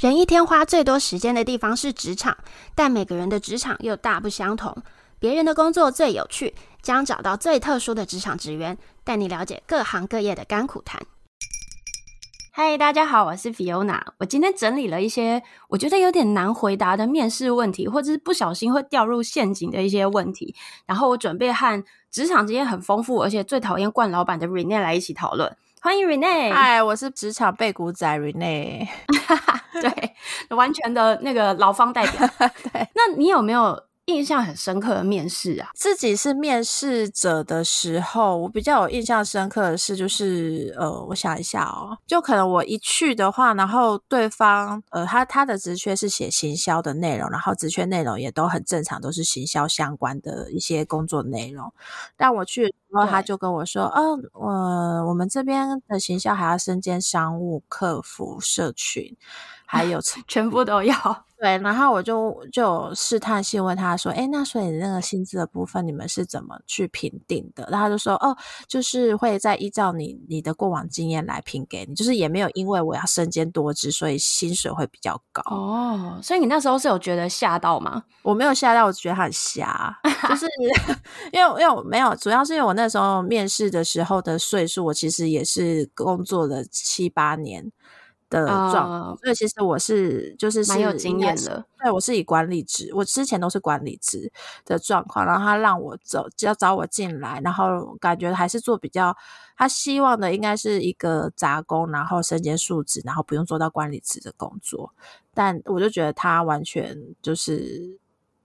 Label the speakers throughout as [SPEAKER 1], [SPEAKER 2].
[SPEAKER 1] 人一天花最多时间的地方是职场，但每个人的职场又大不相同。别人的工作最有趣，将找到最特殊的职场职员，带你了解各行各业的甘苦谈。嗨，大家好，我是 Fiona。我今天整理了一些我觉得有点难回答的面试问题，或者是不小心会掉入陷阱的一些问题。然后我准备和职场经验很丰富，而且最讨厌惯老板的 Rene 来一起讨论。欢迎 Rene。
[SPEAKER 2] 嗨，我是职场背骨仔 Rene。
[SPEAKER 1] 对，完全的那个劳方代表。对，那你有没有印象很深刻的面试啊？
[SPEAKER 2] 自己是面试者的时候，我比较有印象深刻的是，就是呃，我想一下哦，就可能我一去的话，然后对方呃，他他的职缺是写行销的内容，然后职缺内容也都很正常，都是行销相关的一些工作内容。但我去，然后他就跟我说，哦，我、呃、我们这边的行销还要身兼商务、客服、社群。还有
[SPEAKER 1] 全部都要
[SPEAKER 2] 对，然后我就就试探性问他说：“诶，那所以那个薪资的部分，你们是怎么去评定的？”然后他就说：“哦，就是会再依照你你的过往经验来评给你，就是也没有因为我要身兼多职，所以薪水会比较高。”
[SPEAKER 1] 哦，所以你那时候是有觉得吓到吗？
[SPEAKER 2] 我没有吓到，我觉得他很瞎，就是 因为因为我没有，主要是因为我那时候面试的时候的岁数，我其实也是工作了七八年。的状况，所以其实我是就是蛮
[SPEAKER 1] 有经验的。
[SPEAKER 2] 对，我是以管理职，我之前都是管理职的状况，然后他让我走，要找我进来，然后感觉还是做比较，他希望的应该是一个杂工，然后身兼数职，然后不用做到管理职的工作，但我就觉得他完全就是。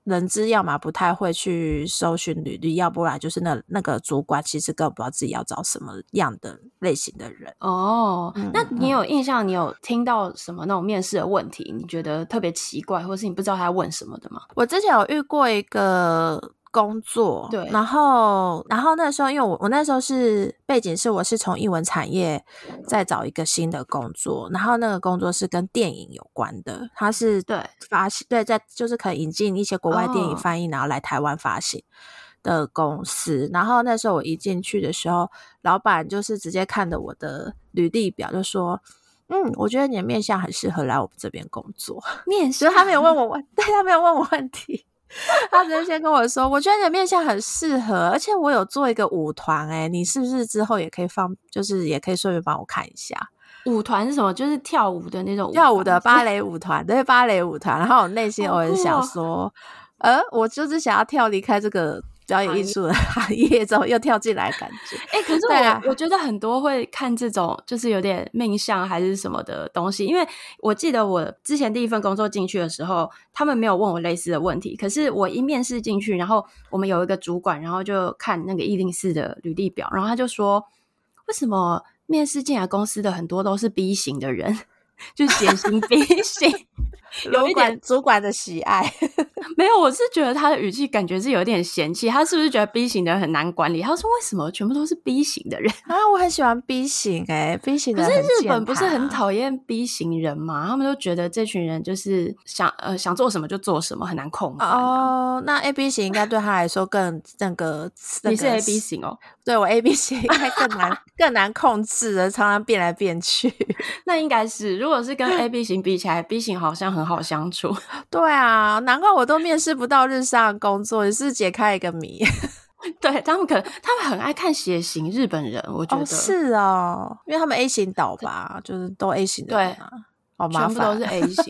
[SPEAKER 2] 人资要么不太会去搜寻履历，要不然就是那那个主管其实根本不知道自己要找什么样的类型的人。
[SPEAKER 1] 哦，嗯、那你有印象？你有听到什么那种面试的问题？你觉得特别奇怪，或是你不知道他要问什么的吗？
[SPEAKER 2] 我之前有遇过一个。工作对，然后然后那时候，因为我我那时候是背景是我是从艺文产业再找一个新的工作，然后那个工作是跟电影有关的，它是对发行对在就是可以引进一些国外电影翻译，然后来台湾发行的公司。然后那时候我一进去的时候，老板就是直接看着我的履历表就说：“嗯，我觉得你的面相很适合来我们这边工作。”面试他没有问我问，对他没有问我问题。他直接先跟我说，我觉得你的面相很适合，而且我有做一个舞团，哎，你是不是之后也可以放，就是也可以顺便帮我看一下。
[SPEAKER 1] 舞团是什么？就是跳舞的那种
[SPEAKER 2] 跳舞的芭蕾舞团，对，芭蕾舞团。然后我内心我也想说，哦、呃，我就是想要跳离开这个。表演艺术的行业之后又跳进来，感觉
[SPEAKER 1] 哎、欸，可是我、啊、我觉得很多会看这种就是有点命相还是什么的东西，因为我记得我之前第一份工作进去的时候，他们没有问我类似的问题，可是我一面试进去，然后我们有一个主管，然后就看那个一零四的履历表，然后他就说，为什么面试进来公司的很多都是 B 型的人？就是典型 B 型，有一点
[SPEAKER 2] 主管的喜爱。
[SPEAKER 1] 没有，我是觉得他的语气感觉是有点嫌弃，他是不是觉得 B 型的人很难管理？他说：“为什么全部都是 B 型的人
[SPEAKER 2] 啊？”我很喜欢 B 型哎、欸、，B 型的人。
[SPEAKER 1] 可是日本不是很讨厌 B 型人吗？他们都觉得这群人就是想呃想做什么就做什么，很难控制。
[SPEAKER 2] 哦，那 A B 型应该对他来说更那个。
[SPEAKER 1] 你是 A B 型哦？
[SPEAKER 2] 对，我 A B 型应该更难 更难控制的，常常变来变去。
[SPEAKER 1] 那应该是。如果是跟 A B 型比起来，B 型好像很好相处。
[SPEAKER 2] 对啊，难怪我都面试不到日上工作，也是解开一个谜。
[SPEAKER 1] 对，他们可能他们很爱看血型，日本人我觉得、哦、
[SPEAKER 2] 是哦，因为他们 A 型岛吧，就是都 A 型的、啊，对，好麻烦，
[SPEAKER 1] 全部都是 A 型。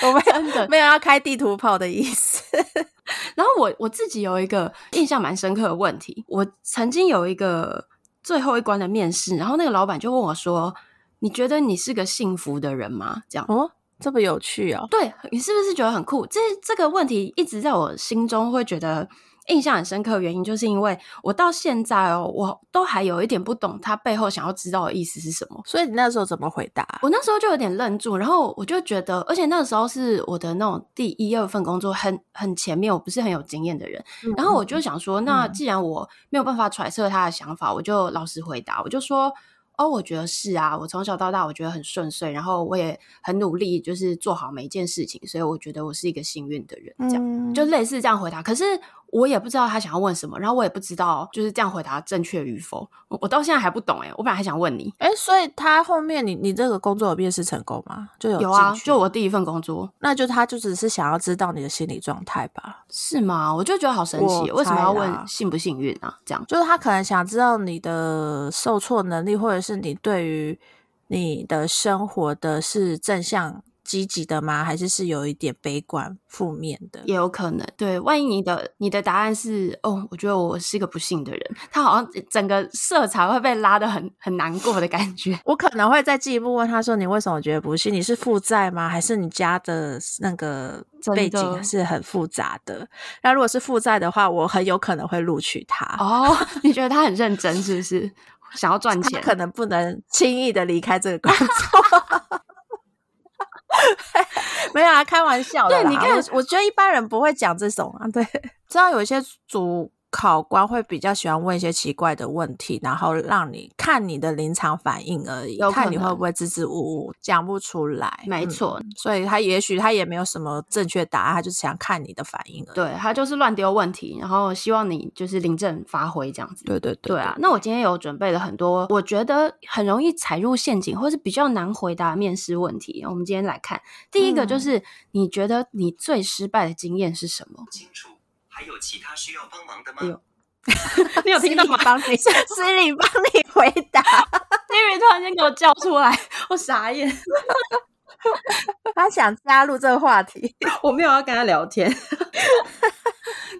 [SPEAKER 2] 我们真的没有要开地图炮的意思。
[SPEAKER 1] 然后我我自己有一个印象蛮深刻的问题，我曾经有一个最后一关的面试，然后那个老板就问我说。你觉得你是个幸福的人吗？这样
[SPEAKER 2] 哦，这么有趣哦。
[SPEAKER 1] 对，你是不是觉得很酷？这这个问题一直在我心中会觉得印象很深刻的原因，就是因为我到现在哦，我都还有一点不懂他背后想要知道的意思是什么。
[SPEAKER 2] 所以你那时候怎么回答？
[SPEAKER 1] 我那时候就有点愣住，然后我就觉得，而且那个时候是我的那种第一二份工作很，很很前面，我不是很有经验的人。嗯、然后我就想说，那既然我没有办法揣测他的想法，嗯、我就老实回答，我就说。哦，我觉得是啊，我从小到大我觉得很顺遂，然后我也很努力，就是做好每一件事情，所以我觉得我是一个幸运的人，这样、嗯、就类似这样回答。可是我也不知道他想要问什么，然后我也不知道就是这样回答正确与否，我，我到现在还不懂哎。我本来还想问你，
[SPEAKER 2] 哎，所以他后面你你这个工作有面试成功吗？就有
[SPEAKER 1] 有啊，就我第一份工作，
[SPEAKER 2] 那就他就只是想要知道你的心理状态吧？
[SPEAKER 1] 是吗？我就觉得好神奇，为什么要问幸不幸运啊？这样
[SPEAKER 2] 就是他可能想知道你的受挫能力，或者是你对于你的生活的是正向。积极的吗？还是是有一点悲观、负面的？
[SPEAKER 1] 也有可能。对，万一你的你的答案是哦，我觉得我是一个不幸的人，他好像整个色彩会被拉的很很难过的感觉。
[SPEAKER 2] 我可能会再进一步问他说：“你为什么觉得不幸？你是负债吗？还是你家的那个背景是很复杂的？那如果是负债的话，我很有可能会录取他。
[SPEAKER 1] 哦，你觉得他很认真，是不是？想要赚钱，
[SPEAKER 2] 可能不能轻易的离开这个工作。” 没有啊，开玩笑的。
[SPEAKER 1] 对，你看，
[SPEAKER 2] 我觉得一般人不会讲这种啊。对，知道有一些主考官会比较喜欢问一些奇怪的问题，然后让你看你的临场反应而已，看你会不会支支吾吾讲不出来。
[SPEAKER 1] 没错，
[SPEAKER 2] 嗯，所以他也许他也没有什么正确答案，他就是想看你的反应而已。
[SPEAKER 1] 对，他就是乱丢问题，然后希望你就是临阵发挥这样子。
[SPEAKER 2] 对对对，
[SPEAKER 1] 对啊。那我今天有准备了很多，我觉得很容易踩入陷阱，或是比较难回答面试问题。我们今天来看第一个，就是你觉得你最失败的经验是什么？嗯还有其他需要帮忙的吗？有 你有听到吗？帮你，
[SPEAKER 2] Siri 帮你回答。
[SPEAKER 1] Siri 突然间给我叫出来，我傻眼。
[SPEAKER 2] 他想加入这个话题，
[SPEAKER 1] 我没有要跟他聊天。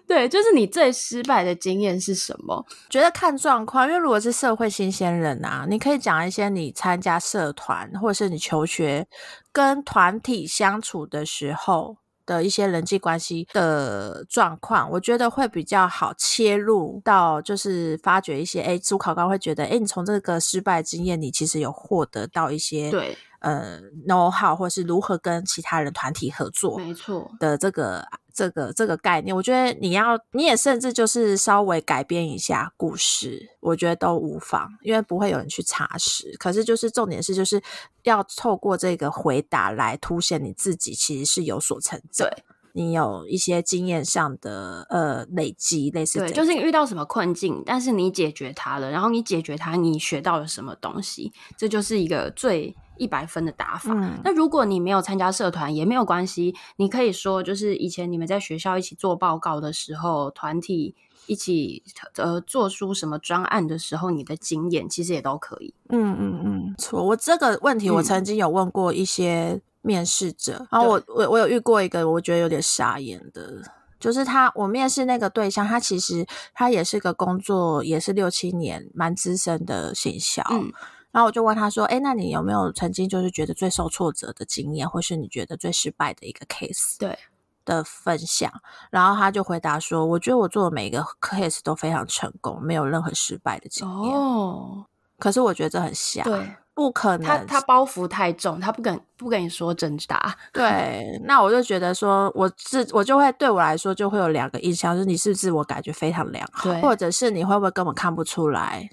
[SPEAKER 1] 对，就是你最失败的经验是什么？
[SPEAKER 2] 觉得看状况，因为如果是社会新鲜人啊，你可以讲一些你参加社团，或者是你求学跟团体相处的时候。的一些人际关系的状况，我觉得会比较好切入到，就是发掘一些，哎，主考官会觉得，哎，你从这个失败经验，你其实有获得到一些，
[SPEAKER 1] 对，
[SPEAKER 2] 呃，know how，或是如何跟其他人团体合作，
[SPEAKER 1] 没错
[SPEAKER 2] 的这个。这个这个概念，我觉得你要，你也甚至就是稍微改变一下故事，我觉得都无妨，因为不会有人去查实。可是就是重点是，就是要透过这个回答来凸显你自己其实是有所成长，
[SPEAKER 1] 对，
[SPEAKER 2] 你有一些经验上的呃累积，类似
[SPEAKER 1] 对，就是你遇到什么困境，但是你解决它了，然后你解决它，你学到了什么东西，这就是一个最。一百分的打法。嗯。那如果你没有参加社团也没有关系，你可以说就是以前你们在学校一起做报告的时候，团体一起呃做出什么专案的时候，你的经验其实也都可以。
[SPEAKER 2] 嗯嗯嗯，错。我这个问题我曾经有问过一些面试者，嗯、然后我我我有遇过一个我觉得有点傻眼的，就是他我面试那个对象，他其实他也是个工作也是六七年蛮资深的行销。嗯然后我就问他说：“哎，那你有没有曾经就是觉得最受挫折的经验，或是你觉得最失败的一个 case？
[SPEAKER 1] 对
[SPEAKER 2] 的分享。”然后他就回答说：“我觉得我做的每一个 case 都非常成功，没有任何失败的经验。”哦，可是我觉得这很瞎，
[SPEAKER 1] 对，
[SPEAKER 2] 不可能。
[SPEAKER 1] 他他包袱太重，他不跟不跟你说真答。
[SPEAKER 2] 对，那我就觉得说，我自我就会对我来说就会有两个印象，就是你是自我感觉非常良好，或者是你会不会根本看不出来？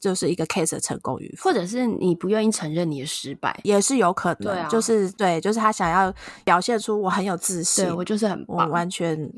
[SPEAKER 2] 就是一个 case 的成功与否，
[SPEAKER 1] 或者是你不愿意承认你的失败，
[SPEAKER 2] 也是有可能。
[SPEAKER 1] 对啊，
[SPEAKER 2] 就是对，就是他想要表现出我很有自信，
[SPEAKER 1] 对，我就是很棒，
[SPEAKER 2] 我完全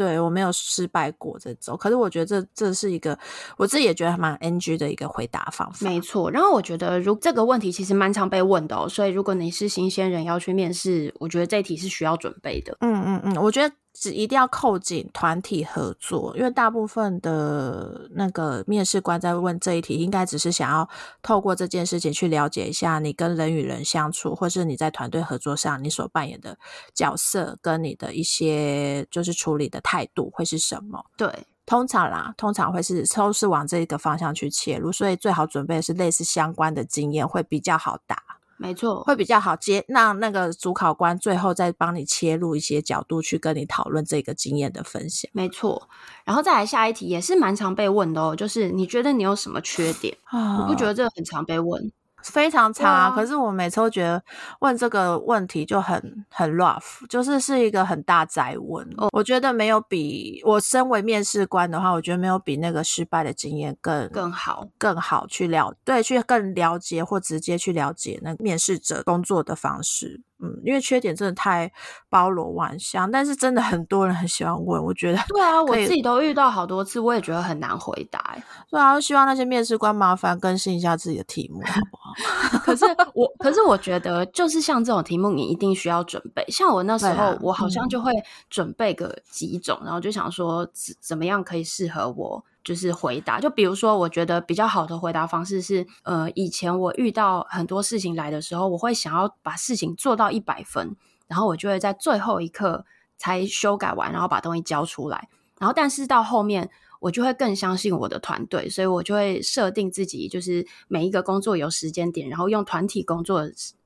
[SPEAKER 2] 对我没有失败过这种。可是我觉得这这是一个我自己也觉得蛮 NG 的一个回答方法。
[SPEAKER 1] 没错，然后我觉得如这个问题其实蛮常被问的哦，所以如果你是新鲜人要去面试，我觉得这一题是需要准备的。
[SPEAKER 2] 嗯嗯嗯，我觉得。只一定要扣紧团体合作，因为大部分的那个面试官在问这一题，应该只是想要透过这件事情去了解一下你跟人与人相处，或是你在团队合作上你所扮演的角色，跟你的一些就是处理的态度会是什么。
[SPEAKER 1] 对，
[SPEAKER 2] 通常啦，通常会是都是往这个方向去切入，所以最好准备的是类似相关的经验，会比较好答。
[SPEAKER 1] 没错，
[SPEAKER 2] 会比较好接，让那个主考官最后再帮你切入一些角度去跟你讨论这个经验的分享。
[SPEAKER 1] 没错，然后再来下一题也是蛮常被问的哦，就是你觉得你有什么缺点？啊，我不觉得这个很常被问。
[SPEAKER 2] 非常长啊，可是我每次都觉得问这个问题就很很 rough，就是是一个很大宅问。哦，我觉得没有比我身为面试官的话，我觉得没有比那个失败的经验更
[SPEAKER 1] 更好，
[SPEAKER 2] 更好去了，对，去更了解或直接去了解那个面试者工作的方式。嗯，因为缺点真的太包罗万象，但是真的很多人很喜欢问，我觉得
[SPEAKER 1] 对啊，我自己都遇到好多次，我也觉得很难回答。
[SPEAKER 2] 对啊，希望那些面试官麻烦更新一下自己的题目，好不好？
[SPEAKER 1] 可是我，可是我觉得，就是像这种题目，你一定需要准备。像我那时候，啊、我好像就会准备个几种，嗯、然后就想说怎怎么样可以适合我。就是回答，就比如说，我觉得比较好的回答方式是，呃，以前我遇到很多事情来的时候，我会想要把事情做到一百分，然后我就会在最后一刻才修改完，然后把东西交出来。然后，但是到后面，我就会更相信我的团队，所以我就会设定自己，就是每一个工作有时间点，然后用团体工作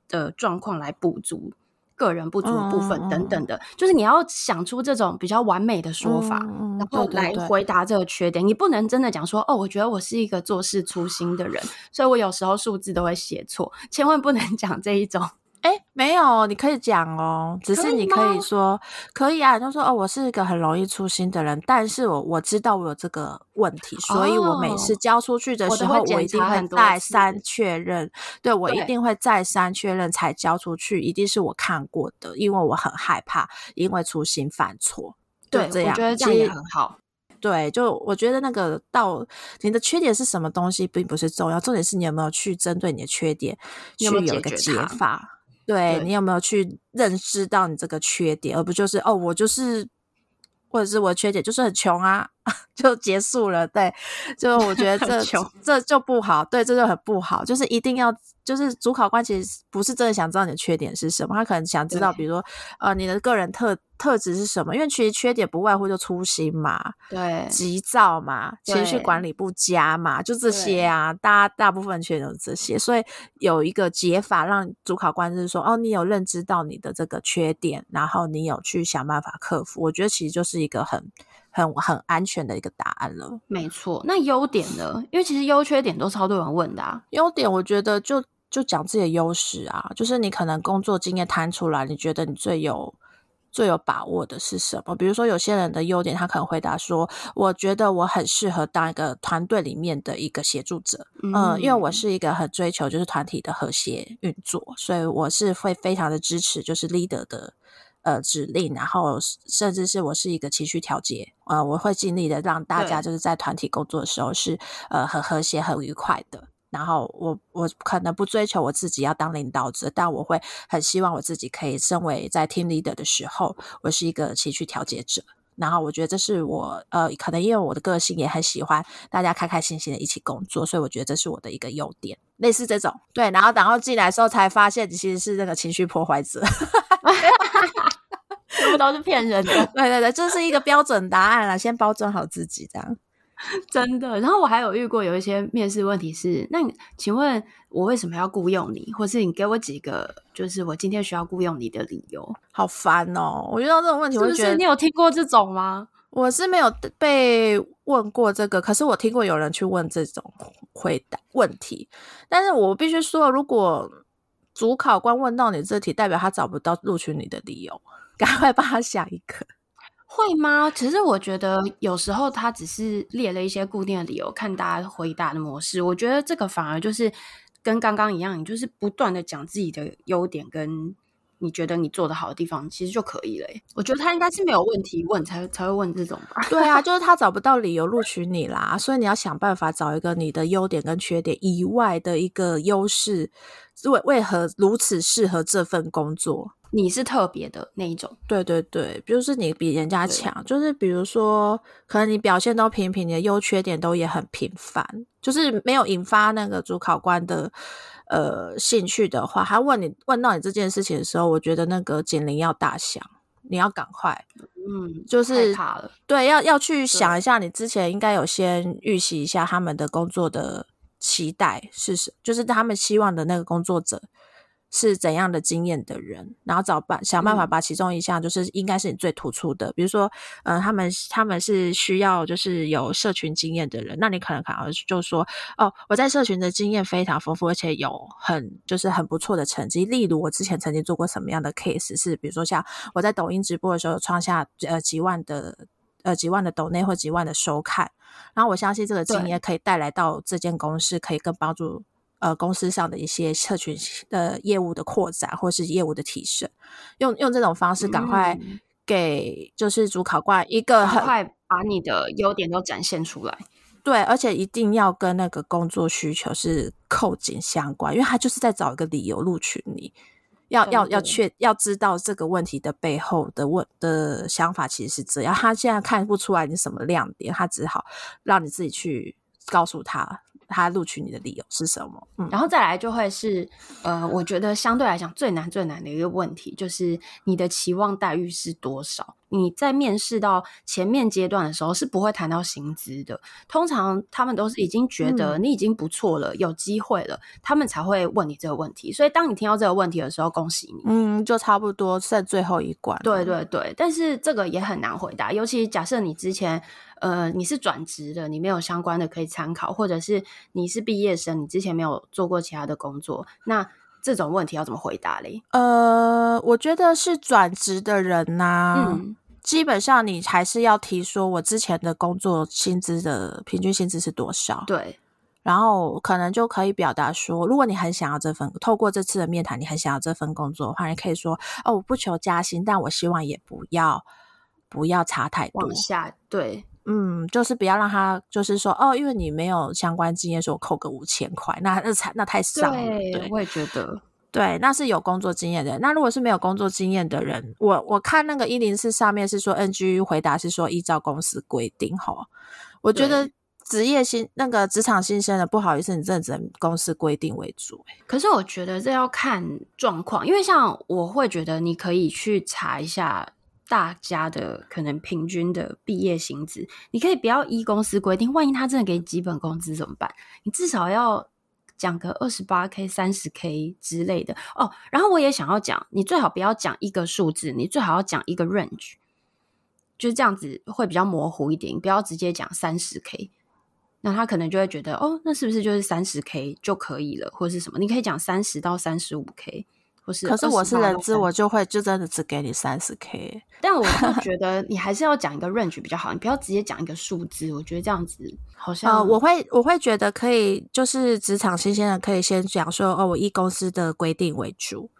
[SPEAKER 1] 的状况来补足。个人不足的部分等等的，嗯、就是你要想出这种比较完美的说法，嗯、然后来回答这个缺点。对对对，你不能真的讲说哦，我觉得我是一个做事粗心的人，所以我有时候数字都会写错，千万不能讲这一种。
[SPEAKER 2] 哎，没有，你可以讲哦，只是你可以说可以，啊，就说哦，我是一个很容易粗心的人，但是我我知道我有这个问题，所以我每次交出去的时候，我，我一定会再三确认，对，我一定会再三确认才交出去，一定是我看过的，因为我很害怕因为粗心犯错。对，这样
[SPEAKER 1] 我觉得这样也很好。
[SPEAKER 2] 对，就我觉得那个到你的缺点是什么东西并不是重要，重点是你有没有去针对你的缺点去有一个解法。对，对你有没有去认识到你这个缺点，而不就是哦，我就是，或者是我的缺点就是很穷啊，就结束了。对，就我觉得 这穷这就不好，对，这就很不好，就是一定要。就是主考官其实不是真的想知道你的缺点是什么，他可能想知道，比如说，呃，你的个人特特质是什么？因为其实缺点不外乎就粗心嘛，
[SPEAKER 1] 对，
[SPEAKER 2] 急躁嘛，情绪管理不佳嘛，就这些啊，大大部分缺点都是这些。所以有一个解法让主考官就是说，哦，你有认知到你的这个缺点，然后你有去想办法克服。我觉得其实就是一个很很很安全的一个答案了。
[SPEAKER 1] 没错，那优点呢？因为其实优缺点都超多人问的啊。
[SPEAKER 2] 优点我觉得就。就讲自己的优势啊，就是你可能工作经验摊出来，你觉得你最有最有把握的是什么？比如说有些人的优点，他可能回答说：“我觉得我很适合当一个团队里面的一个协助者，嗯，呃，因为我是一个很追求就是团体的和谐运作，所以我是会非常的支持就是 leader 的呃指令，然后甚至是我是一个情绪调节，呃，我会尽力的让大家就是在团体工作的时候是呃很和谐、很愉快的。”然后我我可能不追求我自己要当领导者，但我会很希望我自己可以身为在 team leader 的时候，我是一个情绪调节者。然后我觉得这是我呃，可能因为我的个性也很喜欢大家开开心心的一起工作，所以我觉得这是我的一个优点。类似这种对，然后然后进来的时候才发现你其实是那个情绪破坏者，
[SPEAKER 1] 全部都是骗人的。
[SPEAKER 2] 对对对，这是一个标准答案了，先包装好自己这样。
[SPEAKER 1] 真的，然后我还有遇过有一些面试问题是，那你请问我为什么要雇佣你，或是你给我几个就是我今天需要雇佣你的理由？
[SPEAKER 2] 好烦哦！我遇到这种问题，我觉得
[SPEAKER 1] 你有听过这种吗？
[SPEAKER 2] 我是没有被问过这个，可是我听过有人去问这种回答问题。但是我必须说，如果主考官问到你这题，代表他找不到录取你的理由，赶快帮他想一个。
[SPEAKER 1] 会吗？其实我觉得有时候他只是列了一些固定的理由，看大家回答的模式。我觉得这个反而就是跟刚刚一样，你就是不断的讲自己的优点，跟你觉得你做得好的地方，其实就可以了。我觉得他应该是没有问题问才才会问这种吧。
[SPEAKER 2] 对啊，就是他找不到理由录取你啦，所以你要想办法找一个你的优点跟缺点以外的一个优势，为为何如此适合这份工作。
[SPEAKER 1] 你是特别的那一种，
[SPEAKER 2] 对对对，比如说你比人家强，就是比如说可能你表现都平平，你的优缺点都也很平凡，就是没有引发那个主考官的呃兴趣的话，他问你问到你这件事情的时候，我觉得那个警铃要大响，你要赶快，
[SPEAKER 1] 嗯，
[SPEAKER 2] 就是对，要要去想一下，你之前应该有先预习一下他们的工作的期待是什，就是他们希望的那个工作者。是怎样的经验的人，然后找办想办法把其中一项就是应该是你最突出的，嗯、比如说，嗯、呃，他们他们是需要就是有社群经验的人，那你可能可能就说，哦，我在社群的经验非常丰富，而且有很就是很不错的成绩。例如我之前曾经做过什么样的 case，是比如说像我在抖音直播的时候创下呃几万的呃几万的抖内或几万的收看，然后我相信这个经验可以带来到这间公司，可以更帮助。呃公司上的一些社群的业务的扩展，或是业务的提升，用用这种方式赶快给就是主考官一个很
[SPEAKER 1] 快把你的优点都展现出来。
[SPEAKER 2] 对，而且一定要跟那个工作需求是扣紧相关，因为他就是在找一个理由录取你。要要要确要知道这个问题的背后的问的想法其实是这样，他现在看不出来你什么亮点，他只好让你自己去告诉他。他录取你的理由是什么？
[SPEAKER 1] 嗯，然后再来就会是，呃，我觉得相对来讲最难最难的一个问题就是你的期望待遇是多少？你在面试到前面阶段的时候是不会谈到薪资的，通常他们都是已经觉得你已经不错了，嗯、有机会了，他们才会问你这个问题。所以当你听到这个问题的时候，恭喜你，
[SPEAKER 2] 嗯，就差不多在最后一关。
[SPEAKER 1] 对对对，但是这个也很难回答，尤其假设你之前。呃，你是转职的，你没有相关的可以参考，或者是你是毕业生，你之前没有做过其他的工作，那这种问题要怎么回答嘞？
[SPEAKER 2] 呃，我觉得是转职的人呐、啊，嗯，基本上你还是要提说，我之前的工作薪资的平均薪资是多少？
[SPEAKER 1] 对，
[SPEAKER 2] 然后可能就可以表达说，如果你很想要这份，透过这次的面谈，你很想要这份工作的话，你可以说，哦，我不求加薪，但我希望也不要不要差太多，
[SPEAKER 1] 往下，对。
[SPEAKER 2] 嗯，就是不要让他，就是说哦，因为你没有相关经验，说我扣个五千块，那那才那太少了。
[SPEAKER 1] 对，
[SPEAKER 2] 对，
[SPEAKER 1] 我也觉得，
[SPEAKER 2] 对，那是有工作经验的人。那如果是没有工作经验的人，我我看那个一零四上面是说，NG 回答是说依照公司规定齁。我觉得职业新那个职场新生的，不好意思，你真的只能公司规定为主。
[SPEAKER 1] 可是我觉得这要看状况，因为像我会觉得你可以去查一下。大家的可能平均的毕业薪资，你可以不要依公司规定。万一他真的给你基本工资怎么办？你至少要讲个二十八 k、三十 k 之类的哦。然后我也想要讲，你最好不要讲一个数字，你最好要讲一个 range，就是这样子会比较模糊一点。不要直接讲三十 k，那他可能就会觉得哦，那是不是就是三十 k 就可以了，或者是什么？你可以讲三十到三十五 k。不是，
[SPEAKER 2] 可是我是人资，我就会就真的只给你三十 K。
[SPEAKER 1] 但我就觉 得你还是要讲一个 range 比较好，你不要直接讲一个数字。我觉得这样子好像……呃，
[SPEAKER 2] 我会我会觉得可以，就是职场新鲜人可以先讲说哦，我以公司的规定为主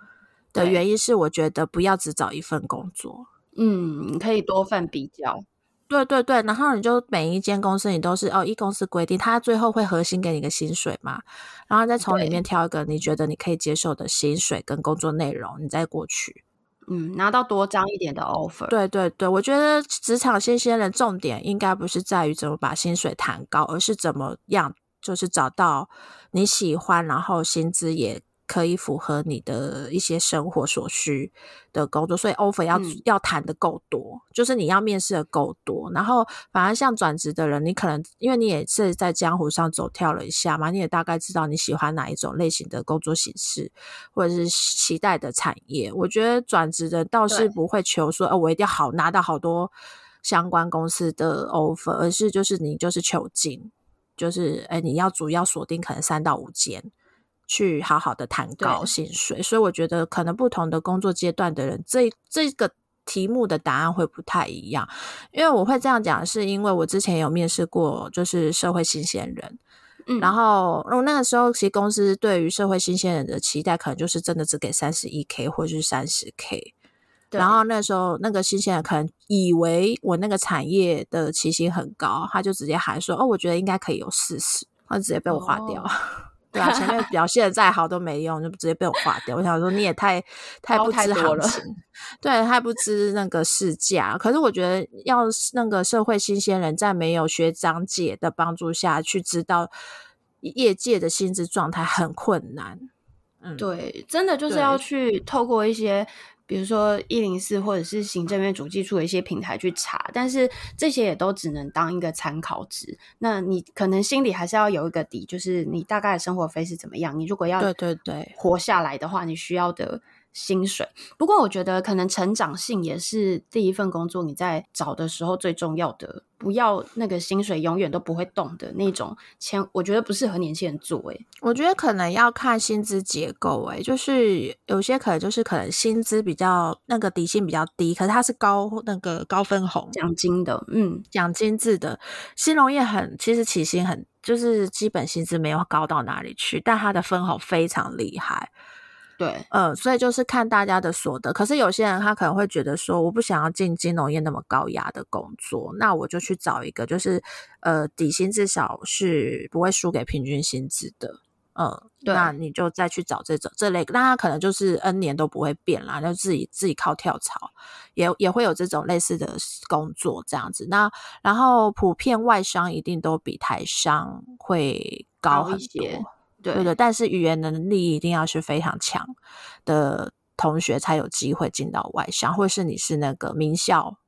[SPEAKER 2] 的原因是，我觉得不要只找一份工作，
[SPEAKER 1] 嗯，你可以多份比较。
[SPEAKER 2] 对对对，然后你就每一间公司你都是哦，一公司规定，他最后会核心给你个薪水嘛，然后再从里面挑一个你觉得你可以接受的薪水跟工作内容，你再过去，
[SPEAKER 1] 嗯，拿到多张一点的 offer。
[SPEAKER 2] 对对对，我觉得职场新鲜人重点应该不是在于怎么把薪水谈高，而是怎么样就是找到你喜欢，然后薪资也。可以符合你的一些生活所需的工作，所以 offer 要、嗯、要谈的够多，就是你要面试的够多。然后，反而像转职的人，你可能因为你也是在江湖上走跳了一下嘛，你也大概知道你喜欢哪一种类型的工作形式，或者是期待的产业。我觉得转职的倒是不会求说，哦，我一定要好拿到好多相关公司的 offer，而是就是你就是求进，就是哎，你要主要锁定可能三到五间。去好好的谈高薪水，所以我觉得可能不同的工作阶段的人，这这个题目的答案会不太一样。因为我会这样讲，是因为我之前有面试过，就是社会新鲜人，嗯，然后那个时候其实公司对于社会新鲜人的期待，可能就是真的只给三十一 k 或者是三十 k，然后那时候那个新鲜人可能以为我那个产业的起薪很高，他就直接喊说：“哦，我觉得应该可以有四十。”他直接被我划掉。哦对啊，前面 表现的再好都没用，就直接被我划掉。我想说你也太太不知行情，对，太不知那个市价。可是我觉得要那个社会新鲜人在没有学长姐的帮助下去知道业界的薪资状态很困难。
[SPEAKER 1] 嗯，对，真的就是要去透过一些。比如说一零四或者是行政院主计处的一些平台去查，但是这些也都只能当一个参考值。那你可能心里还是要有一个底，就是你大概的生活费是怎么样。你如果要对对对活下来的话，你需要的薪水。不过我觉得可能成长性也是第一份工作你在找的时候最重要的，不要那个薪水永远都不会动的那种钱，我觉得不适合年轻人做。诶，
[SPEAKER 2] 我觉得可能要看薪资结构，诶，就是有些可能就是可能薪资比较那个底薪比较低，可是它是高那个高分红
[SPEAKER 1] 奖金的，嗯，
[SPEAKER 2] 奖金制的。新农业很其实起薪很就是基本薪资没有高到哪里去，但它的分红非常厉害。
[SPEAKER 1] 对，
[SPEAKER 2] 嗯，所以就是看大家的所得。可是有些人他可能会觉得说，我不想要进金融业那么高压的工作，那我就去找一个就是呃底薪至少是不会输给平均薪资的，嗯、那你就再去找这种这类，那他可能就是 N 年都不会变啦，就自己自己靠跳槽，也也会有这种类似的工作这样子。那然后普遍外商一定都比台商会高很多。对的，但是语言能力一定要是非常强的同学才有机会进到外商，或是你是那个名校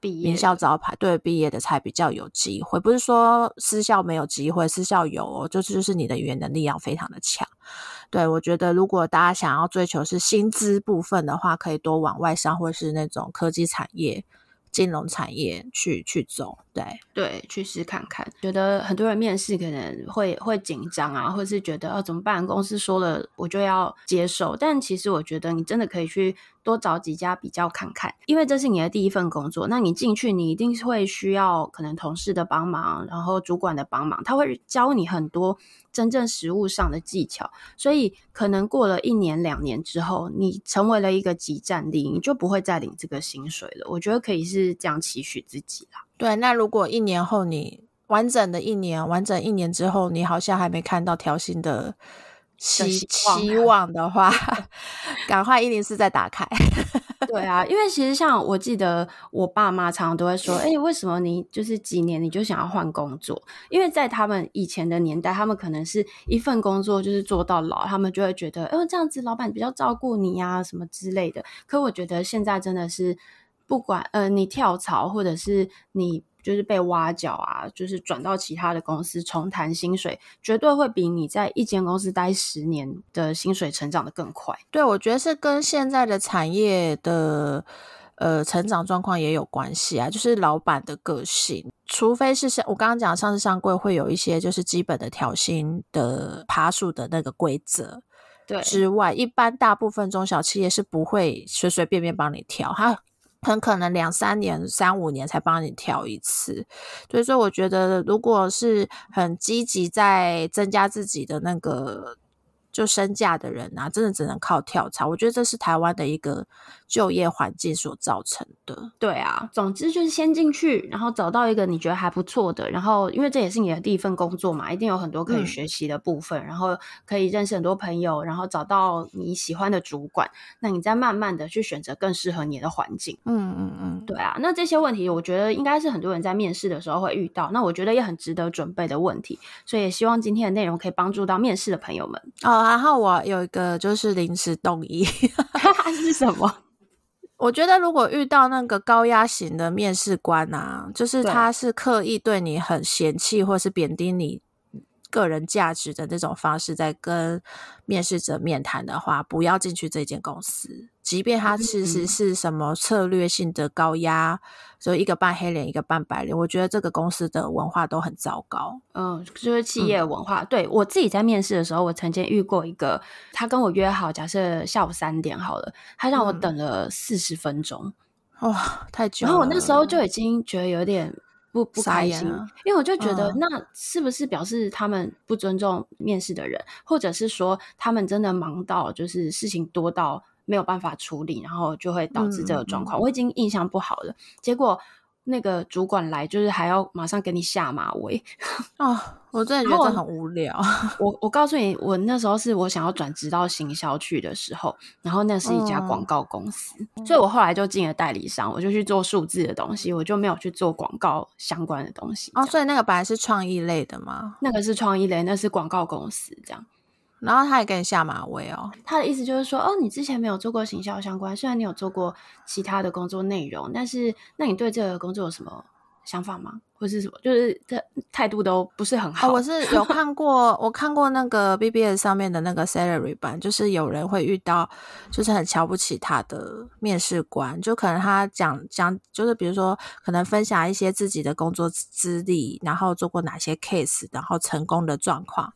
[SPEAKER 1] 毕业，
[SPEAKER 2] 名校招牌对毕业的才比较有机会。不是说私校没有机会，私校有哦，就是就是你的语言能力要非常的强。对，我觉得如果大家想要追求是薪资部分的话，可以多往外商或是那种科技产业。金融产业去去走，对
[SPEAKER 1] 对，去试看看。觉得很多人面试可能会会紧张啊，或是觉得哦怎么办？公司说了我就要接受，但其实我觉得你真的可以去多找几家比较看看，因为这是你的第一份工作。那你进去，你一定会需要可能同事的帮忙，然后主管的帮忙，他会教你很多。真正实务上的技巧，所以可能过了一年两年之后，你成为了一个集战力，你就不会再领这个薪水了。我觉得可以是这样期许自己啦。
[SPEAKER 2] 对，那如果一年后你完整的一年，完整一年之后，你好像还没看到调薪的希希望的话，赶快一零四再打开。
[SPEAKER 1] 对啊，因为其实像我记得我爸妈常常都会说：“哎，为什么你就是几年你就想要换工作？”因为在他们以前的年代，他们可能是一份工作就是做到老，他们就会觉得：“哦，这样子老板比较照顾你呀，什么之类的。”可我觉得现在真的是，不管呃你跳槽或者是你。就是被挖角啊，就是转到其他的公司重谈薪水，绝对会比你在一间公司待十年的薪水成长的更快。
[SPEAKER 2] 对，我觉得是跟现在的产业的呃成长状况也有关系啊，就是老板的个性，除非是像我刚刚讲上市上柜会有一些就是基本的调薪的爬数的那个规则，对之外，一般大部分中小企业是不会随随便便帮你调，哈。很可能两三年、三五年才帮你调一次，所以说我觉得，如果是很积极在增加自己的那个。就身价的人啊，真的只能靠跳槽。我觉得这是台湾的一个就业环境所造成的。
[SPEAKER 1] 对啊，总之就是先进去，然后找到一个你觉得还不错的，然后因为这也是你的第一份工作嘛，一定有很多可以学习的部分，嗯、然后可以认识很多朋友，然后找到你喜欢的主管，那你再慢慢的去选择更适合你的环境。
[SPEAKER 2] 嗯嗯嗯，
[SPEAKER 1] 对啊，那这些问题我觉得应该是很多人在面试的时候会遇到，那我觉得也很值得准备的问题，所以也希望今天的内容可以帮助到面试的朋友们。
[SPEAKER 2] 哦。然后我有一个就是临时动议
[SPEAKER 1] 是什么？
[SPEAKER 2] 我觉得如果遇到那个高压型的面试官啊，就是他是刻意对你很嫌弃，或是贬低你个人价值的那种方式，在跟面试者面谈的话，不要进去这间公司。即便他其实是什么策略性的高压，所以一个扮黑脸，一个扮白脸，我觉得这个公司的文化都很糟糕。
[SPEAKER 1] 嗯，就是企业文化。嗯、对，我自己在面试的时候，我曾经遇过一个，他跟我约好，假设下午三点好了，他让我等了四十分钟，
[SPEAKER 2] 哇、嗯哦，太久了。
[SPEAKER 1] 然后我那时候就已经觉得有点不不开心，因为我就觉得那是不是表示他们不尊重面试的人，嗯、或者是说他们真的忙到就是事情多到。没有办法处理，然后就会导致这个状况。嗯、我已经印象不好了，结果那个主管来，就是还要马上给你下马威
[SPEAKER 2] 啊、哦！我真的觉得这很无聊。
[SPEAKER 1] 我我告诉你，我那时候是我想要转职到行销去的时候，然后那是一家广告公司，嗯、所以我后来就进了代理商，我就去做数字的东西，我就没有去做广告相关的东西。
[SPEAKER 2] 哦，所以那个本来是创意类的吗？
[SPEAKER 1] 那个是创意类，那是广告公司这样。
[SPEAKER 2] 然后他也给你下马威哦，
[SPEAKER 1] 他的意思就是说，哦，你之前没有做过行销相关，虽然你有做过其他的工作内容，但是那你对这个工作有什么想法吗？或是什么？就是这态度都不是很好。
[SPEAKER 2] 哦、我是有看过，我看过那个 BBS 上面的那个 salary 版，就是有人会遇到，就是很瞧不起他的面试官，就可能他讲讲，就是比如说可能分享一些自己的工作资历，然后做过哪些 case，然后成功的状况。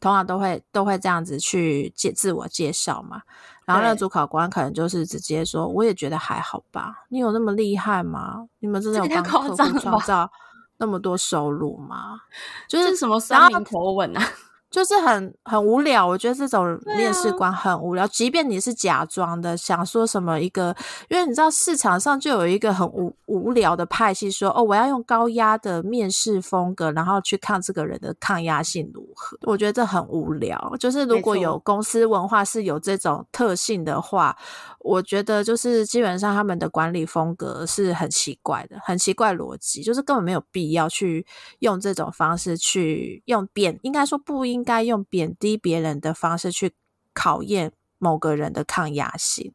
[SPEAKER 2] 通常都会都会这样子去介自我介绍嘛，然后那个主考官可能就是直接说，我也觉得还好吧，你有那么厉害吗？你们真的有帮客户创造那么多收入吗？就是，
[SPEAKER 1] 是什么酸民口吻啊？
[SPEAKER 2] 就是很很无聊，我觉得这种面试官很无聊。啊、即便你是假装的，想说什么一个，因为你知道市场上就有一个很无无聊的派系说，说哦，我要用高压的面试风格，然后去看这个人的抗压性如何。我觉得这很无聊。就是如果有公司文化是有这种特性的话，我觉得就是基本上他们的管理风格是很奇怪的，很奇怪逻辑，就是根本没有必要去用这种方式去用贬，应该说不应。应该用贬低别人的方式去考验某个人的抗压性。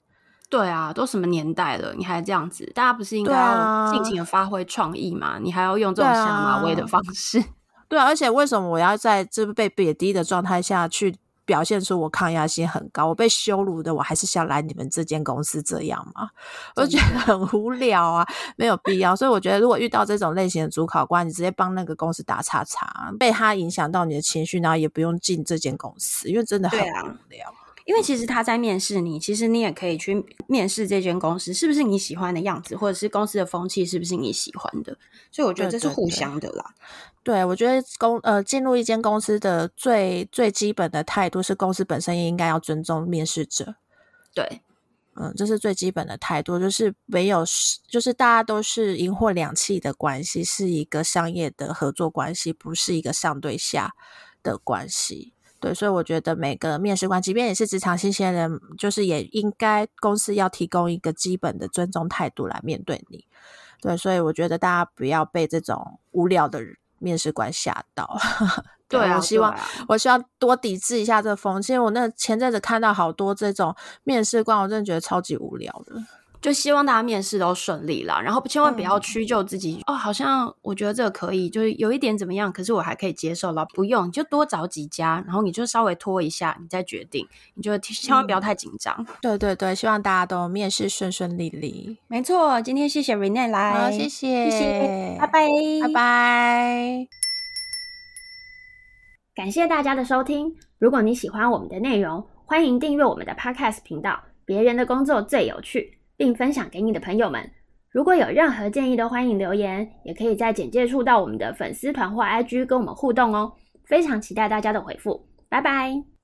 [SPEAKER 1] 对啊，都什么年代了，你还这样子？大家不是应该要尽情的发挥创意吗？啊、你还要用这种下马威的方式？对啊，
[SPEAKER 2] 对啊，而且为什么我要在这被贬低的状态下去？表现出我抗压性很高，我被羞辱的，我还是想来你们这间公司这样吗？我觉得很无聊啊，没有必要。所以我觉得，如果遇到这种类型的主考官，你直接帮那个公司打叉叉，被他影响到你的情绪，然后也不用进这间公司，因为真的很无聊。
[SPEAKER 1] 因为其实他在面试你，其实你也可以去面试这间公司是不是你喜欢的样子，或者是公司的风气是不是你喜欢的。所以我觉得这是互相的啦。
[SPEAKER 2] 对，对，对，对，我觉得公呃进入一间公司的最最基本的态度是，公司本身也应该要尊重面试者。
[SPEAKER 1] 对，
[SPEAKER 2] 嗯，这是最基本的态度，就是没有就是大家都是银货两气的关系，是一个商业的合作关系，不是一个上对下的关系。对，所以我觉得每个面试官，即便也是职场新鲜人，就是也应该公司要提供一个基本的尊重态度来面对你。对，所以我觉得大家不要被这种无聊的面试官吓到。对，对啊，我希望，啊、我希望多抵制一下这风气。因为我那前阵子看到好多这种面试官，我真的觉得超级无聊的。
[SPEAKER 1] 就希望大家面试都顺利啦，然后千万不要屈就自己、嗯、哦。好像我觉得这个可以，就是有一点怎么样，可是我还可以接受了。不用，你就多找几家，然后你就稍微拖一下，你再决定。你就千万不要太紧张、嗯。对
[SPEAKER 2] 对对，希望大家都面试顺顺利利。
[SPEAKER 1] 没错，今天谢谢 Renee 来，
[SPEAKER 2] 好，谢谢，谢谢，
[SPEAKER 1] 拜拜，
[SPEAKER 2] 拜拜。
[SPEAKER 3] 感谢大家的收听。如果你喜欢我们的内容，欢迎订阅我们的 Podcast 频道。别人的工作最有趣。并分享给你的朋友们。如果有任何建议，都欢迎留言，也可以在简介处到我们的粉丝团或 IG 跟我们互动哦。非常期待大家的回复，拜拜。